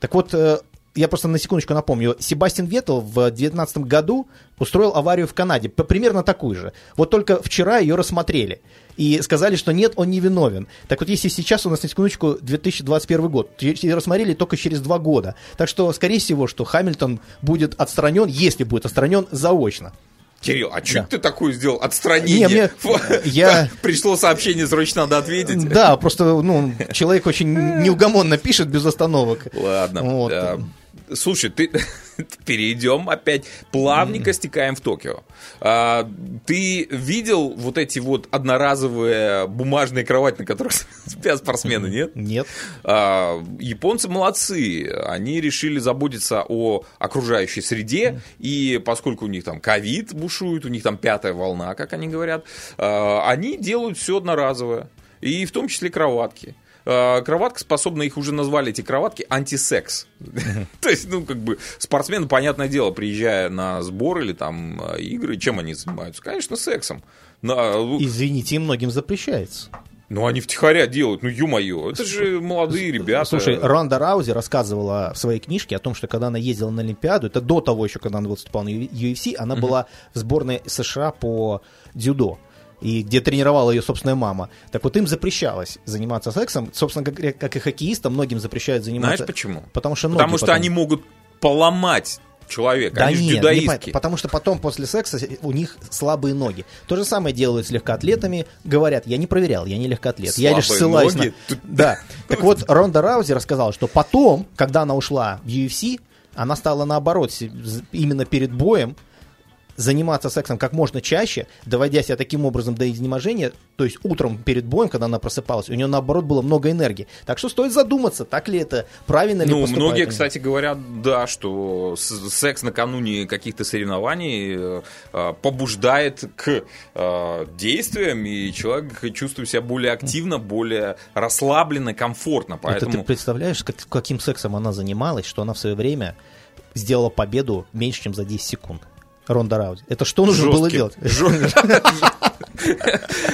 Так вот, э, я просто на секундочку напомню, Себастьян Ветл в 2019 году устроил аварию в Канаде, примерно такую же. Вот только вчера ее рассмотрели и сказали, что нет, он не виновен. Так вот, если сейчас у нас, на секундочку, 2021 год, рассмотрели только через два года. Так что, скорее всего, что Хамильтон будет отстранен, если будет отстранен, заочно. Кирилл, а что да. ты такое сделал? Отстранение. Не, мне, я... Пришло сообщение, срочно надо ответить. Да, просто ну, человек очень неугомонно пишет без остановок. Ладно. Вот. Слушай, ты перейдем опять плавненько стекаем в Токио. А, ты видел вот эти вот одноразовые бумажные кровати, на которых спят спортсмены, нет? Нет. А, японцы молодцы. Они решили заботиться о окружающей среде, и поскольку у них там ковид бушует, у них там пятая волна, как они говорят, а, они делают все одноразовое. И в том числе кроватки. Э, кроватка способна, их уже назвали эти кроватки, антисекс. То есть, ну, как бы, спортсмены, понятное дело, приезжая на сбор или там э, игры, чем они занимаются? Конечно, сексом. Ну, Извините, им многим запрещается. Ну, они втихаря делают, ну, ё-моё, это же молодые ребята. Слушай, Ронда Раузи рассказывала в своей книжке о том, что когда она ездила на Олимпиаду, это до того еще, когда она выступала на UFC, она была в сборной США по дзюдо и где тренировала ее собственная мама. Так вот им запрещалось заниматься сексом. Собственно, как, как и хоккеистам, многим запрещают заниматься. Знаешь почему? Потому что ноги Потому что потом... они могут поломать человека, да они нет, не, потому что потом после секса у них слабые ноги. То же самое делают с легкоатлетами. Говорят, я не проверял, я не легкоатлет. Слабые я лишь ссылаюсь ноги? на... Да. Так вот, Ронда Раузи рассказала, что потом, когда она ушла в UFC, она стала наоборот, именно перед боем заниматься сексом как можно чаще, доводя себя таким образом до изнеможения, то есть утром перед боем, когда она просыпалась, у нее наоборот было много энергии. Так что стоит задуматься, так ли это, правильно ли Ну, многие, кстати, говорят, да, что секс накануне каких-то соревнований э, э, побуждает к э, действиям, и человек чувствует себя более активно, более расслабленно, комфортно. Поэтому... Это ты представляешь, как, каким сексом она занималась, что она в свое время сделала победу меньше, чем за 10 секунд. Ронда Раузи. Это что нужно было делать?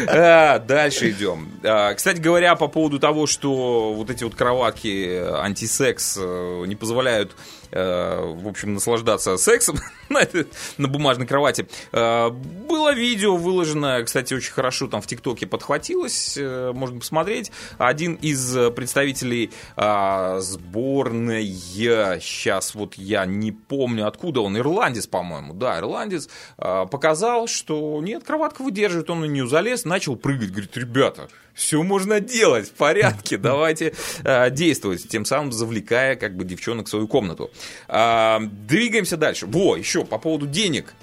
А, дальше идем. А, кстати говоря, по поводу того, что вот эти вот кроватки антисекс э, не позволяют в общем, наслаждаться сексом на, бумажной кровати. Э, было видео выложено, кстати, очень хорошо там в ТикТоке подхватилось, э, можно посмотреть. Один из представителей сборной, сейчас вот я не помню откуда он, ирландец, по-моему, да, ирландец, показал, что нет, кроватка выдерживает, он на нее залез, начал прыгать, говорит, ребята, все можно делать в порядке, давайте э, действовать, тем самым завлекая как бы девчонок в свою комнату. Э, двигаемся дальше. Во, еще по поводу денег.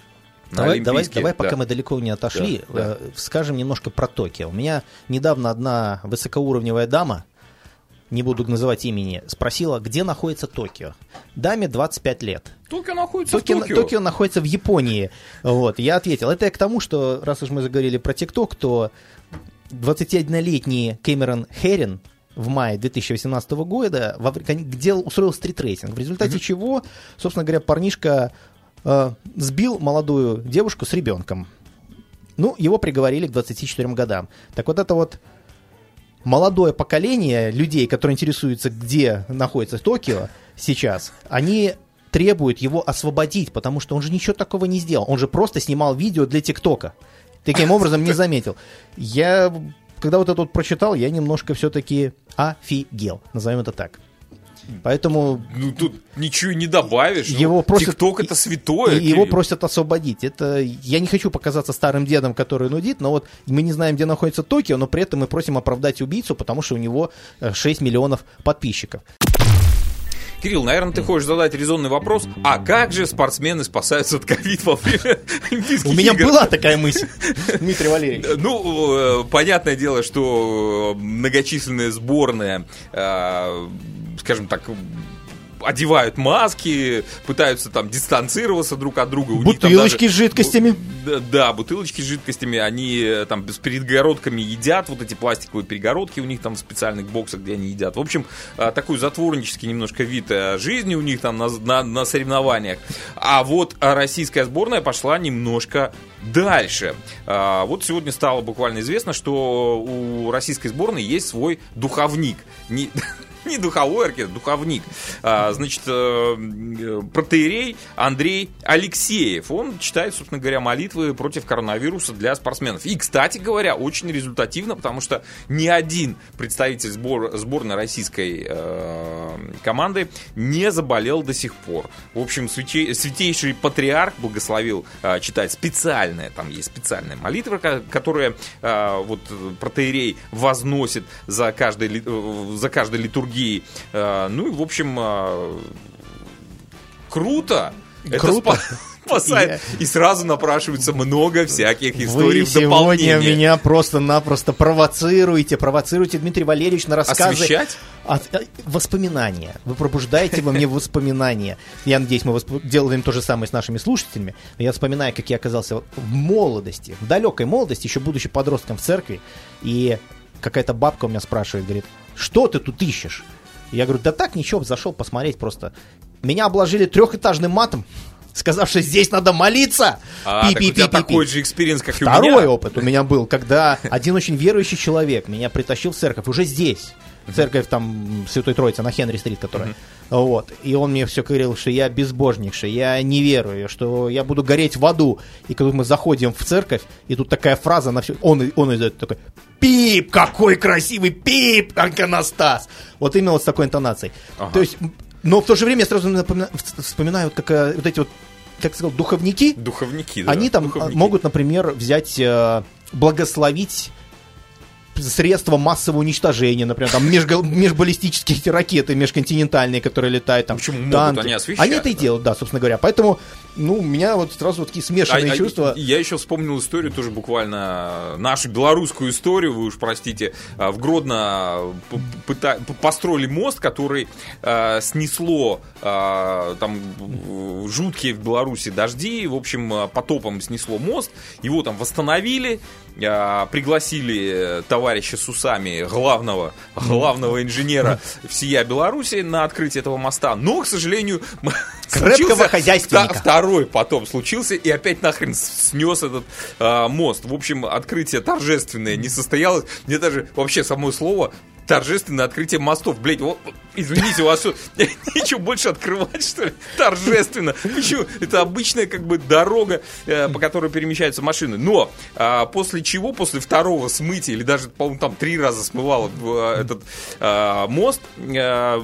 Давай, давай, давай, пока да. мы далеко не отошли, да, э, скажем немножко про Токио. У меня недавно одна высокоуровневая дама, не буду называть имени, спросила, где находится Токио. Даме 25 лет. Токио находится Токио, в Токио. Токио находится в Японии. Вот, я ответил. Это я к тому, что раз уж мы заговорили про ТикТок, то 21-летний Кэмерон Херин в мае 2018 года где устроил стритрейсинг, в результате mm-hmm. чего, собственно говоря, парнишка э, сбил молодую девушку с ребенком. Ну, его приговорили к 24 годам. Так вот это вот молодое поколение людей, которые интересуются, где находится Токио сейчас, они требуют его освободить, потому что он же ничего такого не сделал. Он же просто снимал видео для ТикТока таким образом не заметил. Я, когда вот это вот прочитал, я немножко все-таки офигел, назовем это так. Поэтому... Ну, тут ничего не добавишь. Его ну, просят, ТикТок это святое. Его просят освободить. Это, я не хочу показаться старым дедом, который нудит, но вот мы не знаем, где находится Токио, но при этом мы просим оправдать убийцу, потому что у него 6 э, миллионов подписчиков. Кирилл, наверное, ты хочешь задать резонный вопрос, а как же спортсмены спасаются от ковид во время Олимпийских У меня была такая мысль, Дмитрий Валерьевич. Ну, э, понятное дело, что многочисленные сборные, э, скажем так, одевают маски, пытаются там дистанцироваться друг от друга. У бутылочки даже, с жидкостями. Да, да, бутылочки с жидкостями, они э, там с перегородками едят, вот эти пластиковые перегородки у них там в специальных боксах, где они едят. В общем, э, такой затворнический немножко вид э, жизни у них там на, на, на соревнованиях. А вот российская сборная пошла немножко дальше. Вот сегодня стало буквально известно, что у российской сборной есть свой духовник. Не, не духовой оркестр, духовник. А, значит, э, протеерей Андрей Алексеев. Он читает, собственно говоря, молитвы против коронавируса для спортсменов. И, кстати говоря, очень результативно, потому что ни один представитель сбор, сборной российской э, команды не заболел до сих пор. В общем, святе, святейший патриарх благословил э, читать специальные, там есть специальная молитва, которая вот протеерей возносит за каждой, э, за каждой литургией другие. Э, ну и, в общем, э, круто. Круто. Это спасает. И сразу напрашивается много всяких историй Вы в сегодня меня просто-напросто провоцируете, провоцируете Дмитрий Валерьевич на рассказы. Освещать? От, э, воспоминания. Вы пробуждаете во мне воспоминания. Я надеюсь, мы восп... делаем то же самое с нашими слушателями. Я вспоминаю, как я оказался в молодости, в далекой молодости, еще будучи подростком в церкви, и какая-то бабка у меня спрашивает, говорит, что ты тут ищешь? Я говорю, да так, ничего, зашел посмотреть просто. Меня обложили трехэтажным матом, сказав, что здесь надо молиться. А, пи -пи -пи -пи -пи. у тебя такой же experience, как Второй и у меня. опыт у меня был, когда один очень верующий человек меня притащил в церковь, уже здесь. Церковь там Святой Троицы на Хенри-стрит, которая. Uh-huh. Вот. И он мне все говорил, что я безбожник, что я не верую, что я буду гореть в аду. И когда мы заходим в церковь, и тут такая фраза на все. Он, он издает такой пип, какой красивый пип, Анканастас. Вот именно вот с такой интонацией. Ага. То есть, но в то же время я сразу напоминаю, вспоминаю, как э, вот эти вот как сказал, духовники. Духовники, да. Они там духовники. могут, например, взять, э, благословить средства массового уничтожения, например, там межго- межбаллистические эти ракеты межконтинентальные, которые летают, там Почему могут? танки. Они освещают, Они это и да. делают, да, собственно говоря. Поэтому, ну, у меня вот сразу такие смешанные А- а чувства. Я еще вспомнил историю, тоже буквально нашу белорусскую историю, вы уж простите. А, В Гродно пыта- п- построили мост, который снесло там жуткие в Беларуси дожди, в общем, потопом снесло мост, его там восстановили, пригласили товарища с усами, главного, главного инженера всея Беларуси на открытие этого моста, но, к сожалению, Крепкого хозяйственника. второй потом случился и опять нахрен снес этот а, мост. В общем, открытие торжественное не состоялось. Мне даже вообще само слово торжественное открытие мостов. Блять, вот, извините, у вас что, нечего больше открывать, что ли? Торжественно. Почему? Это обычная как бы дорога, э, по которой перемещаются машины. Но а, после чего, после второго смытия, или даже, по-моему, там три раза смывало э, этот а, мост, э,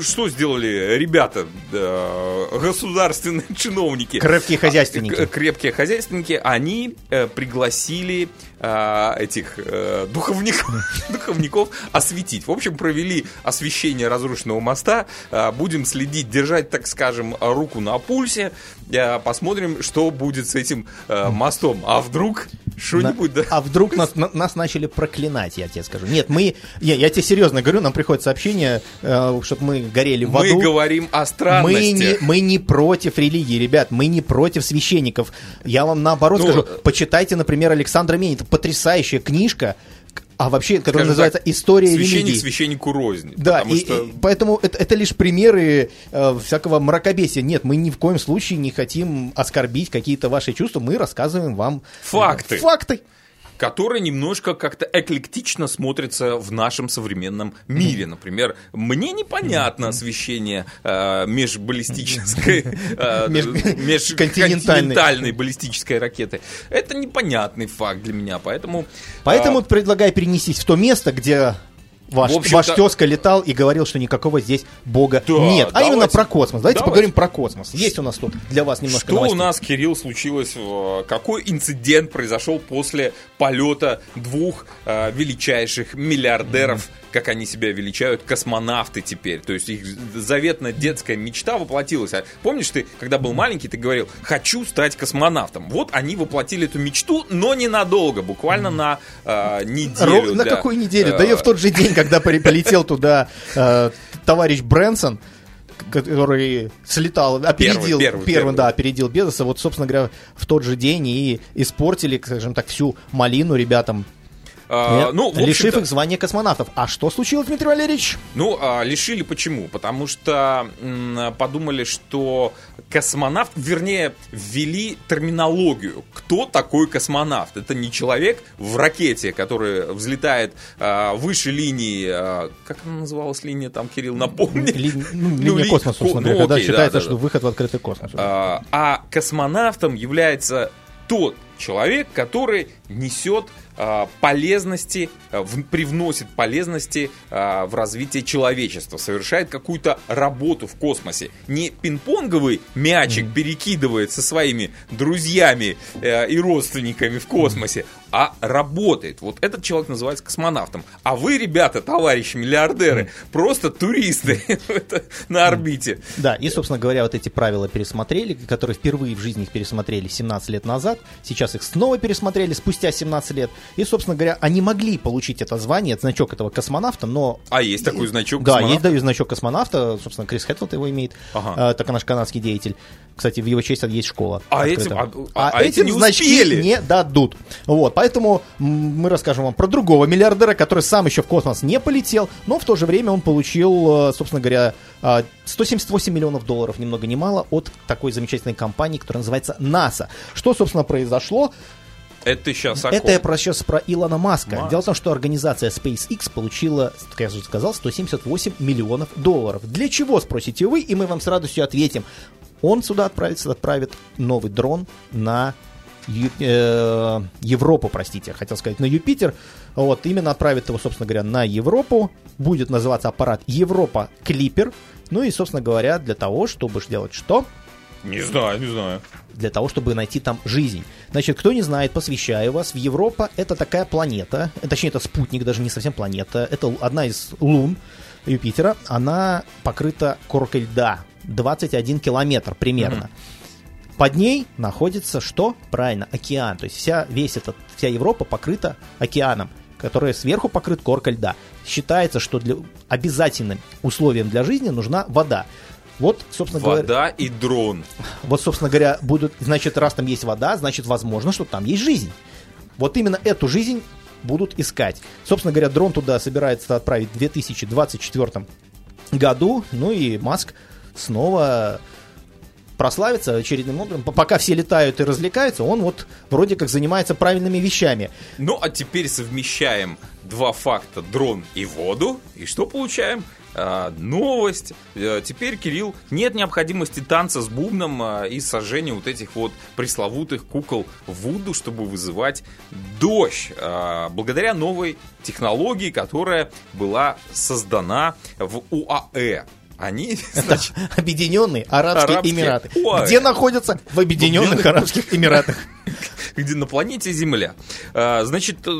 что сделали ребята, э, государственные чиновники? Крепкие хозяйственники. К- крепкие хозяйственники, они э, пригласили э, этих э, духовников, духовников осветить. В общем, провели освещение разрушенного моста. Э, будем следить, держать, так скажем, руку на пульсе. Э, посмотрим, что будет с этим э, мостом. А вдруг что-нибудь... да? А вдруг нас, на- нас начали проклинать, я тебе скажу. Нет, мы, не, я тебе серьезно говорю, нам приходит сообщение, чтобы мы горели в Мы аду. говорим о Мы не, мы не против религии, ребят, мы не против священников. Я вам наоборот Ну, скажу, почитайте, например, Александра Мень, это потрясающая книжка, а вообще, которая Скажем называется так, «История Священник религии». священнику рознь. Да, и, что... и поэтому это, это лишь примеры э, всякого мракобесия. Нет, мы ни в коем случае не хотим оскорбить какие-то ваши чувства, мы рассказываем вам Факты. Факты. Который немножко как-то эклектично смотрится в нашем современном мире. Например, мне непонятно освещение э, межбаллистической, э, Меж- межконтинентальной баллистической ракеты. Это непонятный факт для меня, поэтому... Поэтому э, предлагаю перенестись в то место, где ваш, ваш тезка летал и говорил, что никакого здесь бога Да, нет. А давайте. именно про космос. Давайте, Давайте. поговорим про космос. Есть у нас тут для вас немножко Что у новостей. нас, Кирилл, случилось? Какой инцидент произошел после полета двух э, величайших миллиардеров, как они себя величают, космонавты теперь? То есть их заветная детская мечта воплотилась. А помнишь, ты, когда был маленький, ты говорил, хочу стать космонавтом. Вот они воплотили эту мечту, но ненадолго, буквально на э, неделю. Ро- На какую неделю? Да и в тот же день, когда полетел туда э, товарищ Брэнсон, который слетал, опередил, первый, первый. да, опередил Безоса, вот, собственно говоря, в тот же день и испортили, скажем так, всю малину ребятам, э, э, ну, лишив их звания космонавтов. А что случилось, Дмитрий Валерьевич? Ну, а, лишили почему? Потому что м, подумали, что космонавт, вернее, ввели терминологию. Кто такой космонавт? Это не человек в ракете, который взлетает а, выше линии, а, как она называлась линия там, Кирилл, напомни. Ли- ну, Ну, линия ли- космоса, собственно ну, говоря, когда окей, да, считается, да, что да. выход в открытый космос. А, а космонавтом является тот человек, который несет а, полезности, а, привносит полезности а, в развитие человечества, совершает какую-то работу в космосе. Не пинг-понговый мячик перекидывает со своими друзьями э, и родственниками в космосе, а работает. Вот этот человек называется космонавтом. А вы, ребята, товарищи миллиардеры, просто туристы на орбите. Да, и, собственно говоря, вот эти правила пересмотрели, которые впервые в жизни их пересмотрели 17 лет назад. Сейчас их снова пересмотрели спустя 17 лет. И, собственно говоря, они могли получить это звание, значок этого космонавта, но... А есть такой значок Да, есть даю значок космонавта, собственно, Крис Хэтфилд его имеет, Ага. э, так наш канадский деятель. Кстати, в его честь есть школа. А открытая. этим- а- а эти этим не значки успели. не дадут. Вот, поэтому мы расскажем вам про другого миллиардера, который сам еще в космос не полетел, но в то же время он получил, э, собственно говоря, э, 178 миллионов долларов, ни много ни мало, от такой замечательной компании, которая называется НАСА. Что, собственно, произошло? Это сейчас Это я про, сейчас про Илона Маска. Маск. Дело в том, что организация SpaceX получила, как я уже сказал, 178 миллионов долларов. Для чего, спросите вы, и мы вам с радостью ответим. Он сюда отправится, отправит новый дрон на Ю- э, Европу, простите, хотел сказать, на Юпитер. Вот, именно отправит его, собственно говоря, на Европу. Будет называться аппарат Европа Клипер. Ну и, собственно говоря, для того, чтобы сделать что? Не знаю, не знаю. Для того, чтобы найти там жизнь. Значит, кто не знает, посвящаю вас. В Европа это такая планета, точнее, это спутник, даже не совсем планета. Это одна из лун Юпитера. Она покрыта коркой льда. 21 километр примерно. Mm-hmm. Под ней находится что? Правильно, океан. То есть вся, весь этот, вся Европа покрыта океаном, который сверху покрыт коркой льда. Считается, что для, обязательным условием для жизни нужна вода. Вот, собственно вода говоря... Вода и дрон. Вот, собственно говоря, будут... Значит, раз там есть вода, значит, возможно, что там есть жизнь. Вот именно эту жизнь будут искать. Собственно говоря, дрон туда собирается отправить в 2024 году. Ну и Маск снова прославится очередным образом. Пока все летают и развлекаются, он вот вроде как занимается правильными вещами. Ну, а теперь совмещаем два факта дрон и воду. И что получаем? А, новость. А, теперь, Кирилл, нет необходимости танца с бубном а, и сожжения вот этих вот пресловутых кукол Вуду, чтобы вызывать дождь. А, благодаря новой технологии, которая была создана в УАЭ. Они, значит, Объединенные Арабские, Арабские Эмираты. Ой. Где находятся? В Объединенных Арабских Эмиратах. Где на планете Земля. А, значит, э,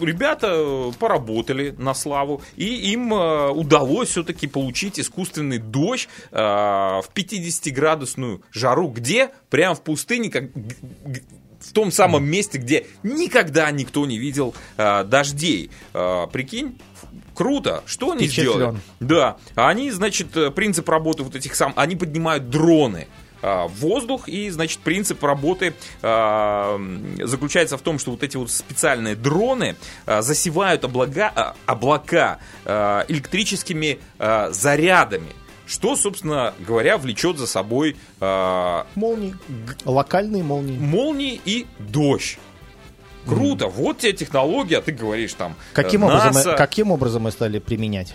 ребята поработали на славу, и им э, удалось все-таки получить искусственный дождь э, в 50-градусную жару. Где? Прямо в пустыне, как в том самом месте, где никогда никто не видел э, дождей. Э, прикинь, Круто. Что они сделали? Да. Они, значит, э, принцип работы вот этих сам, они поднимают дроны э, в воздух, и, значит, принцип работы э, заключается в том, что вот эти вот специальные дроны э, засевают облака, э, облака э, электрическими зарядами. Что, собственно говоря, влечет за собой... Э, молнии. Локальные молнии. Молнии и дождь. Круто, mm. вот тебе технология, а ты говоришь там. Каким, NASA... образом, каким образом мы стали применять?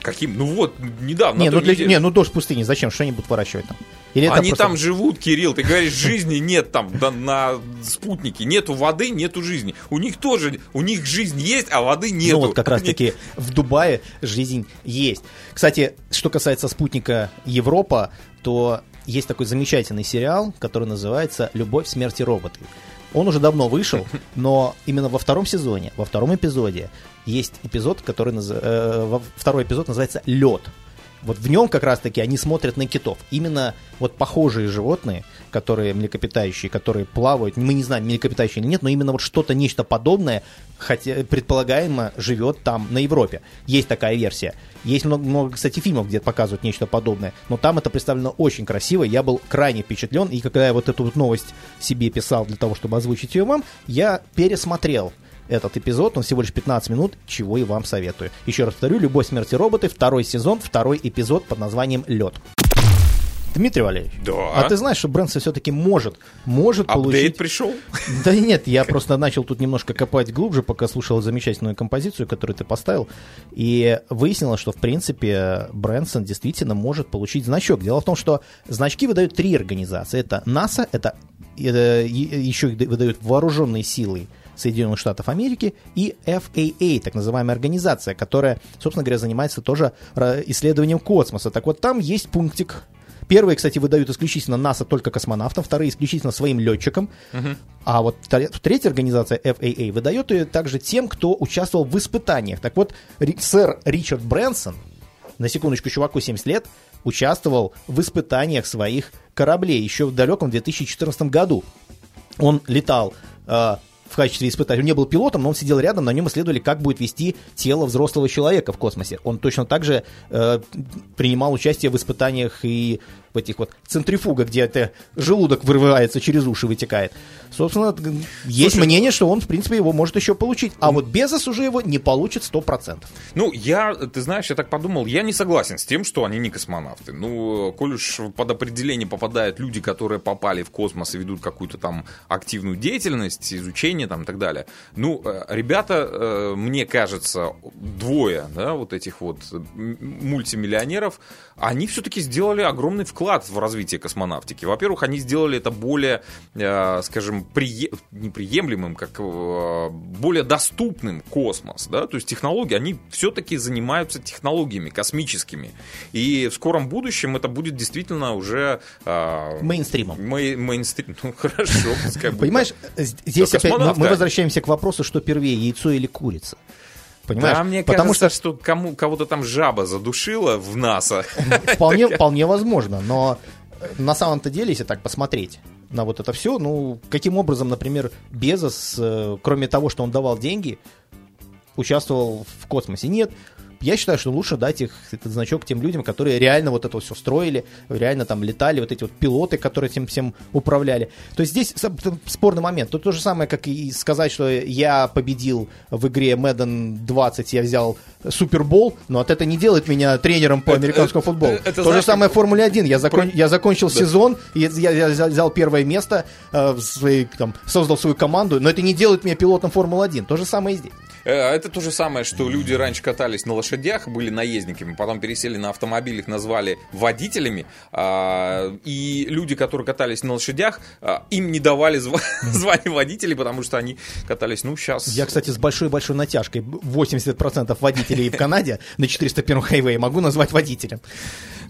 Каким? Ну вот, недавно. Не, ну, для, не, ну дождь в пустыне, зачем? Что они будут выращивать там? Или Они просто... там живут, Кирилл, ты говоришь, жизни нет там да, на спутнике, нету воды, нету жизни. У них тоже, у них жизнь есть, а воды нету. Ну вот как раз таки в Дубае жизнь есть. Кстати, что касается спутника Европа, то есть такой замечательный сериал, который называется «Любовь, смерть и роботы». Он уже давно вышел, но именно во втором сезоне, во втором эпизоде есть эпизод, который наз... э, второй эпизод называется "Лед". Вот в нем как раз-таки они смотрят на китов. Именно вот похожие животные, которые млекопитающие, которые плавают, мы не знаем, млекопитающие или нет, но именно вот что-то, нечто подобное, хотя предполагаемо живет там на Европе. Есть такая версия. Есть много, много, кстати, фильмов, где показывают нечто подобное, но там это представлено очень красиво. Я был крайне впечатлен, и когда я вот эту вот новость себе писал для того, чтобы озвучить ее вам, я пересмотрел этот эпизод, он всего лишь 15 минут, чего и вам советую. Еще раз повторю, «Любовь, смерти роботы», второй сезон, второй эпизод под названием «Лед». Дмитрий Валерьевич, да. а ты знаешь, что Брэнсон все-таки может, может Апдейт получить... пришел? Да нет, я просто начал тут немножко копать глубже, пока слушал замечательную композицию, которую ты поставил, и выяснилось, что, в принципе, Брэнсон действительно может получить значок. Дело в том, что значки выдают три организации. Это НАСА, это, это еще их выдают вооруженные силы Соединенных Штатов Америки, и FAA, так называемая организация, которая, собственно говоря, занимается тоже исследованием космоса. Так вот, там есть пунктик Первые, кстати, выдают исключительно НАСА только космонавтам, вторые исключительно своим летчикам. Uh-huh. А вот третья организация FAA выдает ее также тем, кто участвовал в испытаниях. Так вот, сэр Ричард Брэнсон, на секундочку, чуваку 70 лет, участвовал в испытаниях своих кораблей еще в далеком 2014 году. Он летал э, в качестве испытателя. Он не был пилотом, но он сидел рядом, на нем исследовали, как будет вести тело взрослого человека в космосе. Он точно так же э, принимал участие в испытаниях и в этих вот центрифугах, где это желудок вырывается, через уши вытекает. Собственно, есть Слушай, мнение, что он, в принципе, его может еще получить. А вот Безос уже его не получит 100%. Ну, я, ты знаешь, я так подумал, я не согласен с тем, что они не космонавты. Ну, коль уж под определение попадают люди, которые попали в космос и ведут какую-то там активную деятельность, изучение там и так далее. Ну, э, ребята, э, мне кажется, двое, да, вот этих вот мультимиллионеров, они все-таки сделали огромный вклад вклад в развитие космонавтики. Во-первых, они сделали это более, э, скажем, прие... неприемлемым, как э, более доступным космос. Да? То есть технологии, они все-таки занимаются технологиями космическими. И в скором будущем это будет действительно уже... Э, Мейнстримом. Мей... Мейнстрим. Ну, хорошо, пускай Понимаешь, здесь опять мы возвращаемся к вопросу, что первее, яйцо или курица. Понимаешь? Да, мне Потому кажется, что, что кому, кого-то там жаба задушила в НАСА. Вполне, вполне возможно, но на самом-то деле, если так посмотреть на вот это все, ну, каким образом, например, Безос, э, кроме того, что он давал деньги, участвовал в космосе? Нет, я считаю, что лучше дать их, этот значок тем людям, которые реально вот это все строили, реально там летали, вот эти вот пилоты, которые этим всем управляли. То есть здесь спорный момент. Тут то же самое, как и сказать, что я победил в игре Madden 20, я взял Супербол, но от это не делает меня тренером по американскому футболу. Это, это, то знаешь, же самое в Формуле 1. Я, закон, я закончил да. сезон, я, я, я взял первое место, э, в своей, там, создал свою команду, но это не делает меня пилотом Формулы 1. То же самое и здесь. Э, это то же самое, что люди раньше катались на лошадях, были наездниками, потом пересели на автомобиль, их назвали водителями, а, и люди, которые катались на лошадях, а, им не давали звание водителей, потому что они катались, ну, сейчас... Я, кстати, с большой-большой натяжкой. 80% водителей в Канаде на 401 хайвее могу назвать водителем.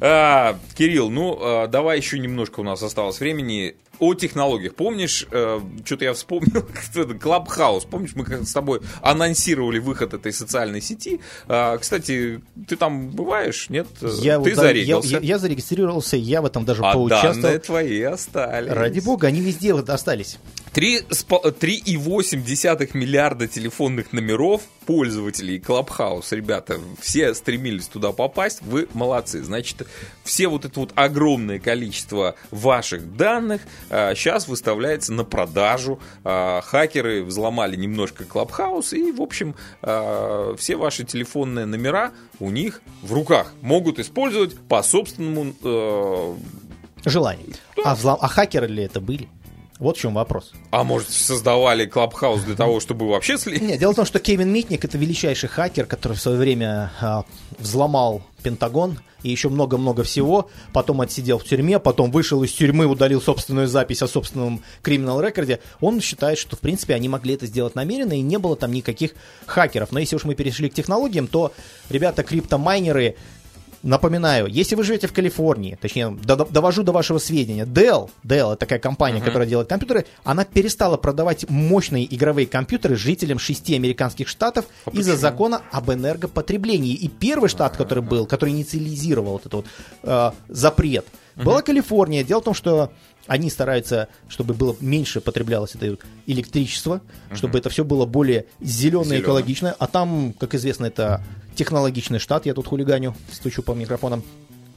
А, Кирилл, ну, а, давай еще немножко у нас осталось времени о технологиях. Помнишь, э, что-то я вспомнил, Клабхаус. Помнишь, мы с тобой анонсировали выход этой социальной сети. А, кстати, ты там бываешь, нет? Я, ты вот, зарегался. Я, я, я зарегистрировался, я в этом даже а поучаствовал. данные твои остались. Ради бога, они везде вот остались. 3,8 миллиарда телефонных номеров пользователей Клабхаус, ребята, все стремились туда попасть, вы молодцы. Значит, все вот это вот огромное количество ваших данных сейчас выставляется на продажу. А, хакеры взломали немножко Клабхаус, и, в общем, а, все ваши телефонные номера у них в руках могут использовать по собственному э, желанию. Да. А, взлом... а хакеры ли это были? Вот в чем вопрос. А может, создавали Клабхаус для того, чтобы вообще слить? Нет, дело в том, что Кевин Митник это величайший хакер, который в свое время а, взломал Пентагон и еще много-много всего. Потом отсидел в тюрьме, потом вышел из тюрьмы, удалил собственную запись о собственном criminal record е. Он считает, что, в принципе, они могли это сделать намеренно, и не было там никаких хакеров. Но если уж мы перешли к технологиям, то ребята криптомайнеры Напоминаю, если вы живете в Калифорнии, точнее, довожу до вашего сведения, Dell, Dell, это такая компания, uh-huh. которая делает компьютеры, она перестала продавать мощные игровые компьютеры жителям шести американских штатов а из-за закона об энергопотреблении. И первый штат, который был, который инициализировал вот этот вот э, запрет, uh-huh. была Калифорния. Дело в том, что они стараются, чтобы было меньше потреблялось это электричество, uh-huh. чтобы это все было более зеленое, экологичное. А там, как известно, это технологичный штат, я тут хулиганю, стучу по микрофонам,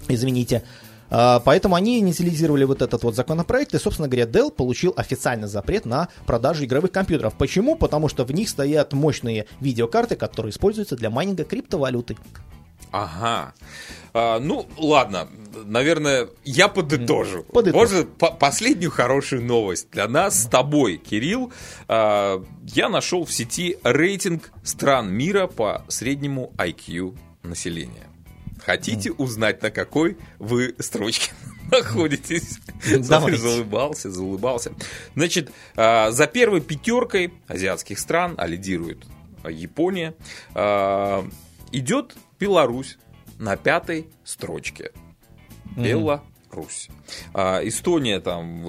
извините. А, поэтому они инициализировали вот этот вот законопроект, и, собственно говоря, Dell получил официальный запрет на продажу игровых компьютеров. Почему? Потому что в них стоят мощные видеокарты, которые используются для майнинга криптовалюты. Ага. А, ну, ладно, наверное, я подытожу. Подытожу. Может, по последнюю хорошую новость для нас с тобой, Кирилл. А, я нашел в сети рейтинг стран мира по среднему IQ населения. Хотите узнать, на какой вы строчке находитесь? Давайте. Заулыбался, заулыбался. Значит, а, за первой пятеркой азиатских стран, а лидирует Япония, а, идет Беларусь на пятой строчке. Беларусь. А, Эстония там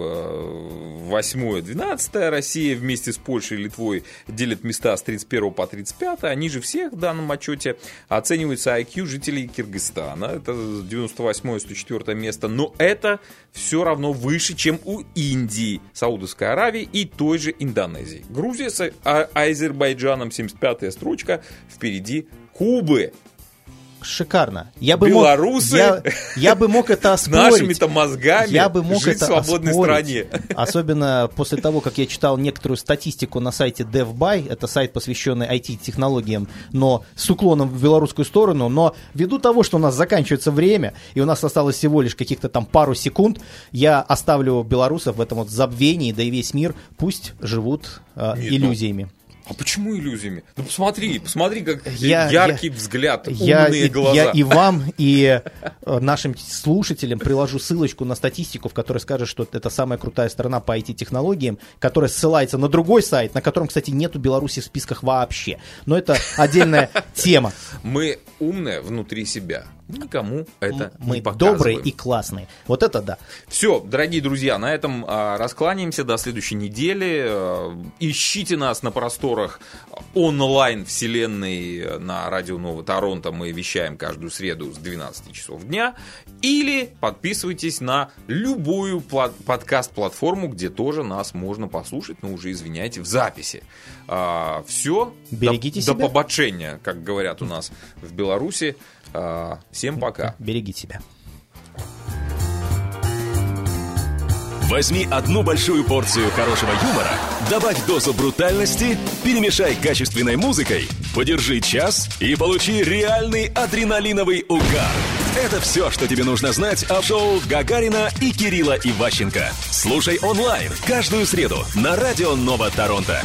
восьмое, двенадцатое. Россия вместе с Польшей и Литвой делит места с 31 по 35. Они же всех в данном отчете оценивается IQ жителей Киргизстана. Это 98-104 место. Но это все равно выше, чем у Индии, Саудовской Аравии и той же Индонезии. Грузия с а, Азербайджаном 75 строчка. Впереди Кубы шикарно. Я бы Белорусы, мог, я, я бы мог это оспорить. Нашими-то мозгами я бы мог жить это в свободной оспорить. стране. Особенно после того, как я читал некоторую статистику на сайте DevBuy, это сайт, посвященный IT-технологиям, но с уклоном в белорусскую сторону, но ввиду того, что у нас заканчивается время, и у нас осталось всего лишь каких-то там пару секунд, я оставлю белорусов в этом вот забвении, да и весь мир пусть живут э, Нет, ну, иллюзиями. А почему иллюзиями? Ну посмотри, посмотри, как я, яркий я, взгляд, я, умные глаза. Я и вам, и э, нашим слушателям приложу ссылочку на статистику, в которой скажет, что это самая крутая страна по IT-технологиям, которая ссылается на другой сайт, на котором, кстати, нету Беларуси в списках вообще. Но это отдельная тема. Мы умные внутри себя. Никому это Мы не добрые и классные. Вот это да. Все, дорогие друзья, на этом а, раскланяемся до следующей недели. А, ищите нас на просторах онлайн вселенной на радио Нового Торонто. Мы вещаем каждую среду с 12 часов дня. Или подписывайтесь на любую подкаст-платформу, где тоже нас можно послушать, но уже, извиняйте, в записи. А, все. Берегите до, себя. До побочения, как говорят у нас в Беларуси. А, всем пока. Берегите себя. Возьми одну большую порцию хорошего юмора, добавь дозу брутальности, перемешай качественной музыкой, подержи час и получи реальный адреналиновый угар. Это все, что тебе нужно знать о шоу Гагарина и Кирилла Иващенко. Слушай онлайн каждую среду на радио Нова Торонто.